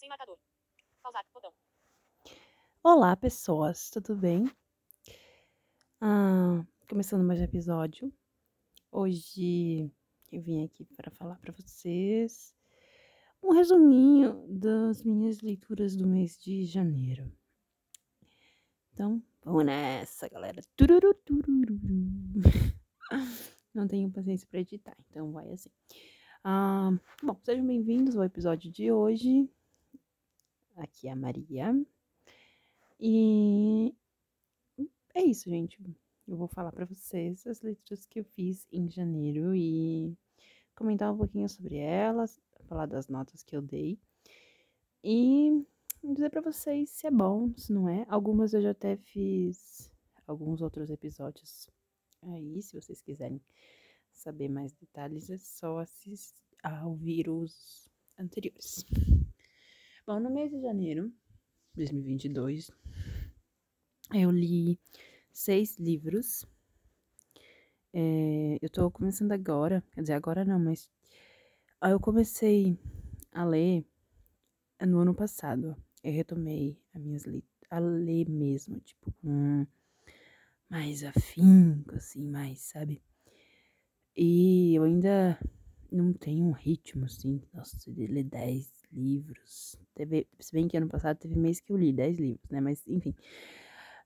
Sem marcador. Pausar. Botão. Olá, pessoas, tudo bem? Ah, começando mais um episódio. Hoje eu vim aqui para falar para vocês um resuminho das minhas leituras do mês de janeiro. Então, vamos nessa, galera. Tururu, tururu. Não tenho paciência para editar, então vai assim. Ah, bom, sejam bem-vindos ao episódio de hoje. Aqui é a Maria. E é isso, gente. Eu vou falar para vocês as leituras que eu fiz em janeiro e comentar um pouquinho sobre elas, falar das notas que eu dei e dizer para vocês se é bom, se não é. Algumas eu já até fiz alguns outros episódios aí, se vocês quiserem saber mais detalhes, é só assistir a ouvir os anteriores. Bom, no mês de janeiro de 2022, eu li seis livros. É, eu tô começando agora, quer dizer, agora não, mas eu comecei a ler no ano passado. Eu retomei as minhas a ler mesmo, tipo, com mais afinco, assim, mais, sabe? E eu ainda não tenho um ritmo, assim, nossa, de ler 10 livros. Teve, se bem que ano passado teve mês que eu li 10 livros, né? Mas, enfim.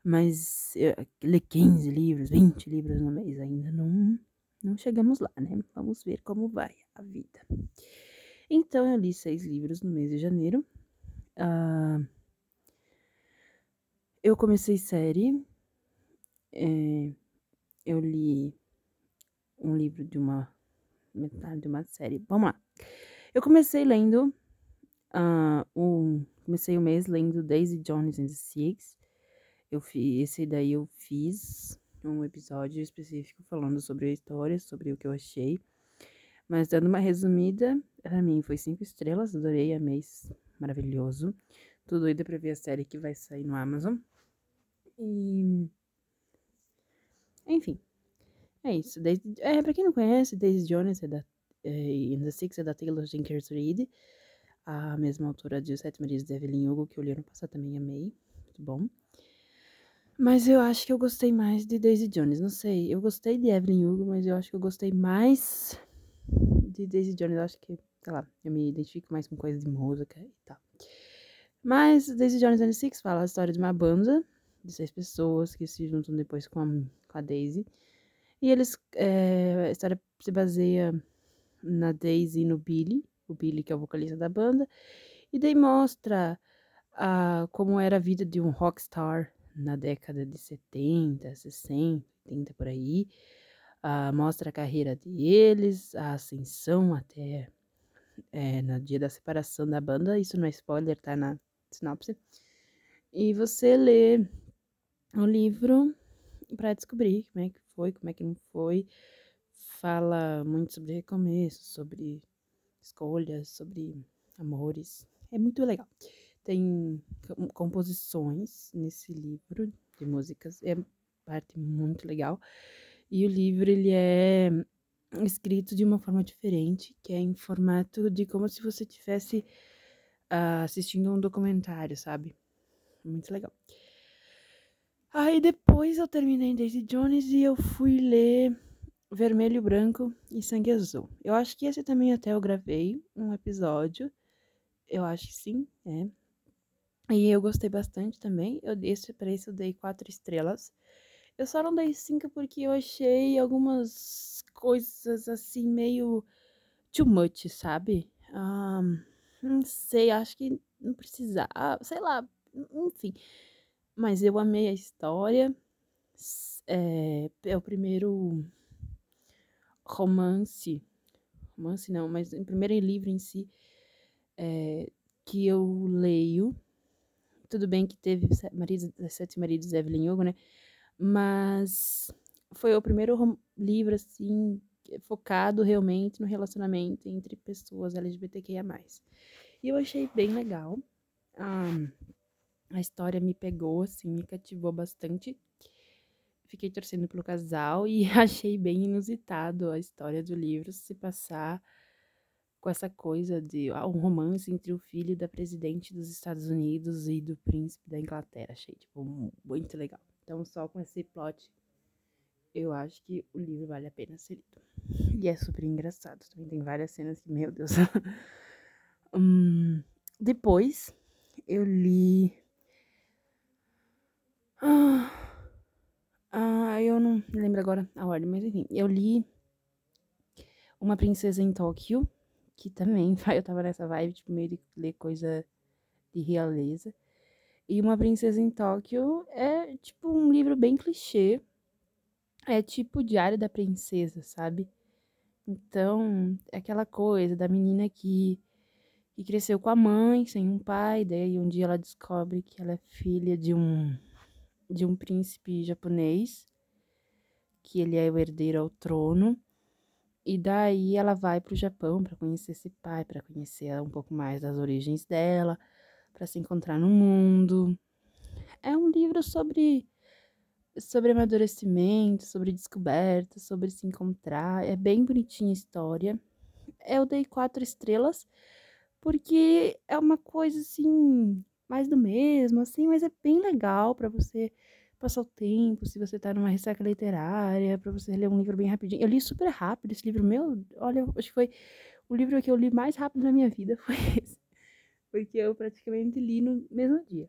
Mas eu, ler 15 livros, 20 livros no mês ainda não, não chegamos lá, né? Vamos ver como vai a vida. Então, eu li seis livros no mês de janeiro. Uh, eu comecei série. É, eu li um livro de uma metade de uma série. Vamos lá. Eu comecei lendo uh, um, comecei o mês lendo Daisy Jones and the Six. Eu fiz esse daí eu fiz um episódio específico falando sobre a história, sobre o que eu achei. Mas dando uma resumida, pra mim foi cinco estrelas, adorei, amei, maravilhoso. Tô doida pra ver a série que vai sair no Amazon. E. Enfim, é isso. Daisy, é, pra quem não conhece, Daisy Jones é da, é, The Six é da Taylor Jenkins Reid, a mesma autora de Os Sete Maridos de Evelyn Hugo, que eu li ano passado também amei. Muito bom. Mas eu acho que eu gostei mais de Daisy Jones. Não sei, eu gostei de Evelyn Hugo, mas eu acho que eu gostei mais de Daisy Jones. Eu acho que, sei lá, eu me identifico mais com coisas de música e tal. Mas Daisy Jones and the Six fala a história de uma banda de seis pessoas que se juntam depois com a, com a Daisy e eles. É, a história se baseia na Daisy e no Billy, o Billy que é o vocalista da banda, e daí mostra a, como era a vida de um rockstar na década de 70, 60, 80 por aí. Uh, mostra a carreira deles, a ascensão até é, no dia da separação da banda. Isso não é spoiler, tá na sinopse. E você lê o livro para descobrir como é que foi, como é que não foi. Fala muito sobre recomeço, sobre escolhas, sobre amores. É muito legal. Tem composições nesse livro de músicas, é parte muito legal. E o livro ele é escrito de uma forma diferente, que é em formato de como se você tivesse uh, assistindo um documentário, sabe? Muito legal. Aí depois eu terminei Daisy Jones e eu fui ler Vermelho, Branco e Sangue Azul. Eu acho que esse também até eu gravei um episódio. Eu acho que sim, é. E eu gostei bastante também. Eu desse para isso eu dei quatro estrelas. Eu só não dei cinco porque eu achei algumas coisas assim meio too much, sabe? Um, não sei, acho que não precisava, sei lá, enfim. Mas eu amei a história. É, é o primeiro romance, romance não, mas o primeiro livro em si é, que eu leio. Tudo bem que teve maridos, Sete Maridos de Evelyn Hugo, né? Mas foi o primeiro livro, assim, focado realmente no relacionamento entre pessoas LGBTQIA+. E eu achei bem legal. Um, a história me pegou, assim, me cativou bastante. Fiquei torcendo pelo casal e achei bem inusitado a história do livro se passar com essa coisa de ah, um romance entre o filho da presidente dos Estados Unidos e do príncipe da Inglaterra. Achei, tipo, muito legal. Então, só com esse plot, eu acho que o livro vale a pena ser lido. E é super engraçado. Também tem várias cenas que, meu Deus. hum, depois, eu li. Ah, ah, eu não lembro agora a ordem, mas enfim, eu li Uma Princesa em Tóquio, que também eu tava nessa vibe, tipo, meio de ler coisa de realeza. E Uma Princesa em Tóquio é, tipo, um livro bem clichê. É tipo Diário da Princesa, sabe? Então, é aquela coisa da menina que, que cresceu com a mãe, sem um pai, daí um dia ela descobre que ela é filha de um, de um príncipe japonês, que ele é o herdeiro ao trono. E daí ela vai para o Japão para conhecer esse pai, para conhecer um pouco mais das origens dela, para se encontrar no mundo. É um livro sobre sobre amadurecimento, sobre descoberta, sobre se encontrar. É bem bonitinha a história. Eu dei quatro estrelas porque é uma coisa assim mais do mesmo, assim, mas é bem legal para você passar o tempo, se você tá numa ressaca literária, para você ler um livro bem rapidinho. Eu li super rápido esse livro meu, olha, acho que foi o livro que eu li mais rápido na minha vida, foi esse. Porque eu praticamente li no mesmo dia.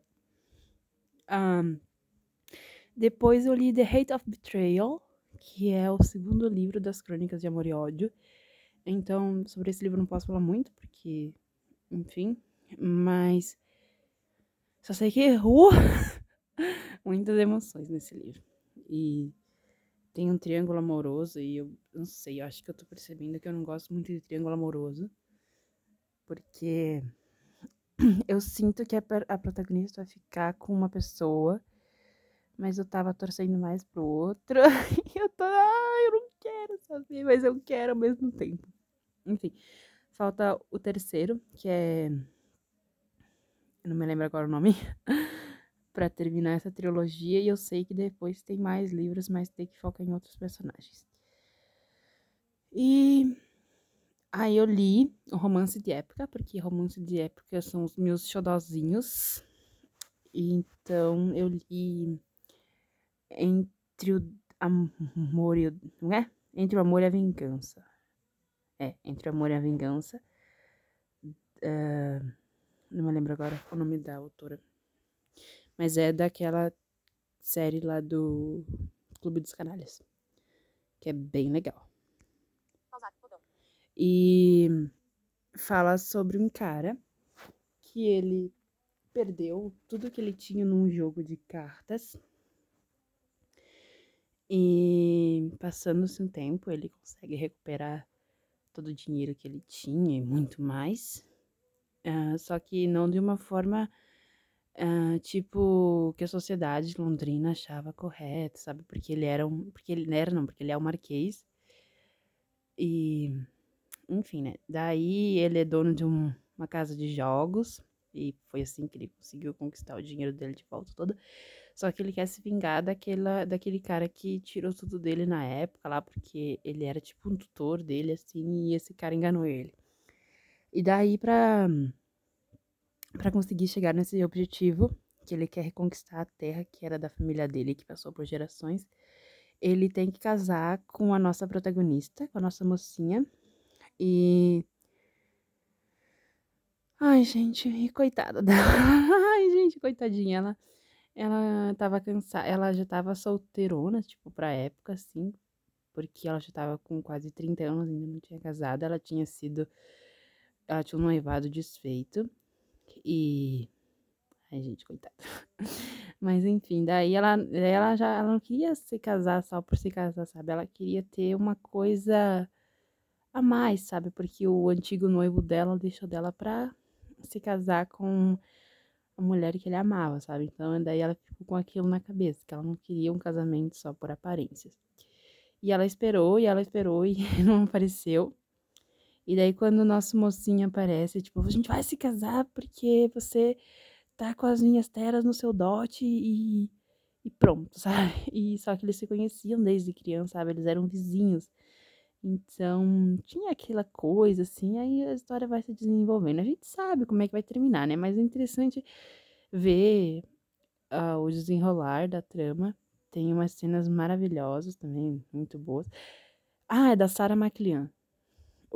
Um, depois eu li The Hate of Betrayal, que é o segundo livro das Crônicas de Amor e Ódio. Então, sobre esse livro não posso falar muito, porque, enfim, mas só sei que errou muitas emoções nesse livro. E tem um triângulo amoroso e eu não sei, eu acho que eu tô percebendo que eu não gosto muito de triângulo amoroso. Porque eu sinto que a, protagonista vai ficar com uma pessoa, mas eu tava torcendo mais pro outro. e eu tô, ah, eu não quero saber, mas eu quero ao mesmo tempo. Enfim, falta o terceiro, que é. Não me lembro agora o nome. para terminar essa trilogia e eu sei que depois tem mais livros, mas tem que focar em outros personagens. E aí eu li o romance de época, porque romance de época são os meus xodozinhos. Então eu li entre o amor e o, não é? Entre o amor e a vingança. É, entre o amor e a vingança. Uh, não me lembro agora o nome da autora. Mas é daquela série lá do Clube dos Canalhas. Que é bem legal. E fala sobre um cara que ele perdeu tudo que ele tinha num jogo de cartas. E passando-se um tempo, ele consegue recuperar todo o dinheiro que ele tinha e muito mais. Uh, só que não de uma forma Uh, tipo, que a sociedade londrina achava correto, sabe? Porque ele era um. Porque ele era, não, porque ele é um marquês. E. Enfim, né? Daí ele é dono de um, uma casa de jogos. E foi assim que ele conseguiu conquistar o dinheiro dele de volta toda. Só que ele quer se vingar daquela, daquele cara que tirou tudo dele na época lá, porque ele era tipo um tutor dele, assim, e esse cara enganou ele. E daí pra para conseguir chegar nesse objetivo, que ele quer reconquistar a terra que era da família dele, que passou por gerações, ele tem que casar com a nossa protagonista, com a nossa mocinha. E. Ai, gente, coitada dela. Ai, gente, coitadinha. Ela, ela tava cansada. Ela já tava solteirona, tipo, pra época, assim. Porque ela já tava com quase 30 anos, ainda não tinha casado. Ela tinha sido. Ela tinha um noivado desfeito. E. Ai, gente, coitada. Mas enfim, daí ela, ela já ela não queria se casar só por se casar, sabe? Ela queria ter uma coisa a mais, sabe? Porque o antigo noivo dela deixou dela pra se casar com a mulher que ele amava, sabe? Então daí ela ficou com aquilo na cabeça, que ela não queria um casamento só por aparências. E ela esperou, e ela esperou, e não apareceu. E daí, quando o nosso mocinho aparece, tipo, a gente vai se casar porque você tá com as minhas terras no seu dote e, e pronto, sabe? E só que eles se conheciam desde criança, sabe? Eles eram vizinhos. Então, tinha aquela coisa assim, aí a história vai se desenvolvendo. A gente sabe como é que vai terminar, né? Mas é interessante ver uh, o desenrolar da trama. Tem umas cenas maravilhosas também, muito boas. Ah, é da Sarah McLean,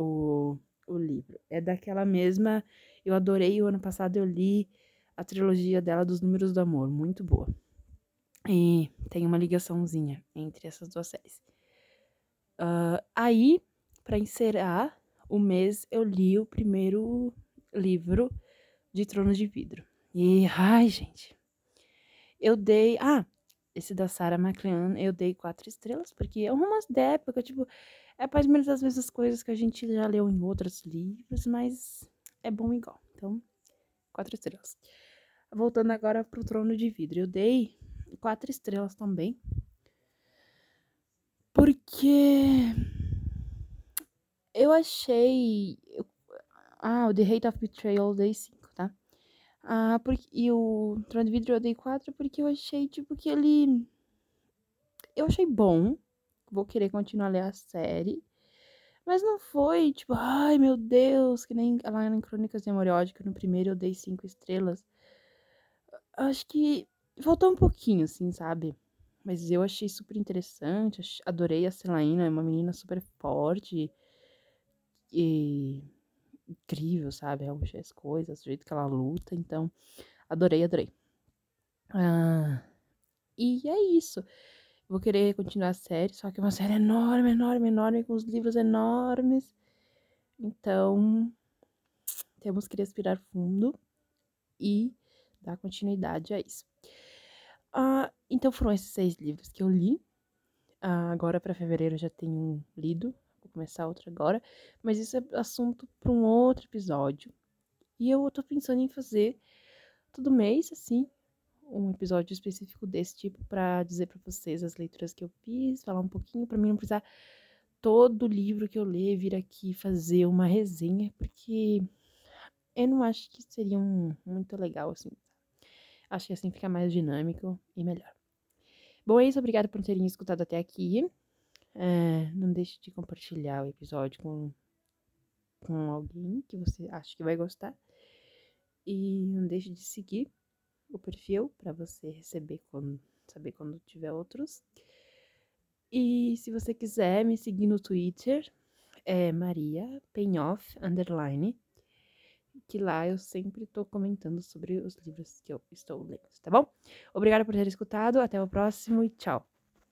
o, o livro. É daquela mesma. Eu adorei, o ano passado eu li a trilogia dela dos Números do Amor, muito boa. E tem uma ligaçãozinha entre essas duas séries. Uh, aí, para encerrar o mês, eu li o primeiro livro de Trono de Vidro. E, ai, gente, eu dei. Ah, esse da Sarah McLean, eu dei quatro estrelas, porque é um romance da época, tipo, é mais ou menos as mesmas coisas que a gente já leu em outros livros, mas é bom igual. Então, quatro estrelas. Voltando agora pro Trono de Vidro, eu dei quatro estrelas também. Porque eu achei. Ah, o The Hate of Betrayal eu dei 5, tá? Ah, porque, e o Trono de Vidro eu dei 4 porque eu achei, tipo, que ele. Eu achei bom. Vou querer continuar a ler a série. Mas não foi, tipo, ai meu Deus, que nem lá em Crônicas de Amoriódica, no primeiro eu dei 5 estrelas. Acho que faltou um pouquinho, assim, sabe? Mas eu achei super interessante, adorei a Celaina, é uma menina super forte e incrível, sabe? Ela as coisas, do jeito que ela luta, então adorei, adorei. Ah, e é isso. Vou querer continuar a série, só que é uma série enorme, enorme, enorme, com os livros enormes. Então, temos que respirar fundo e dar continuidade a isso. Ah, então foram esses seis livros que eu li. Ah, agora para fevereiro já tenho lido, começar outro agora, mas isso é assunto para um outro episódio. E eu tô pensando em fazer todo mês, assim, um episódio específico desse tipo para dizer para vocês as leituras que eu fiz, falar um pouquinho para mim não precisar todo livro que eu ler vir aqui fazer uma resenha, porque eu não acho que seria um, muito legal assim. Acho que assim fica mais dinâmico e melhor. Bom, é isso. Obrigada por terem escutado até aqui. É, não deixe de compartilhar o episódio com, com alguém que você acha que vai gostar. E não deixe de seguir o perfil para você receber quando saber quando tiver outros. E se você quiser me seguir no Twitter, é Maria Penhoff underline que lá eu sempre estou comentando sobre os livros que eu estou lendo, tá bom? Obrigada por ter escutado, até o próximo e tchau!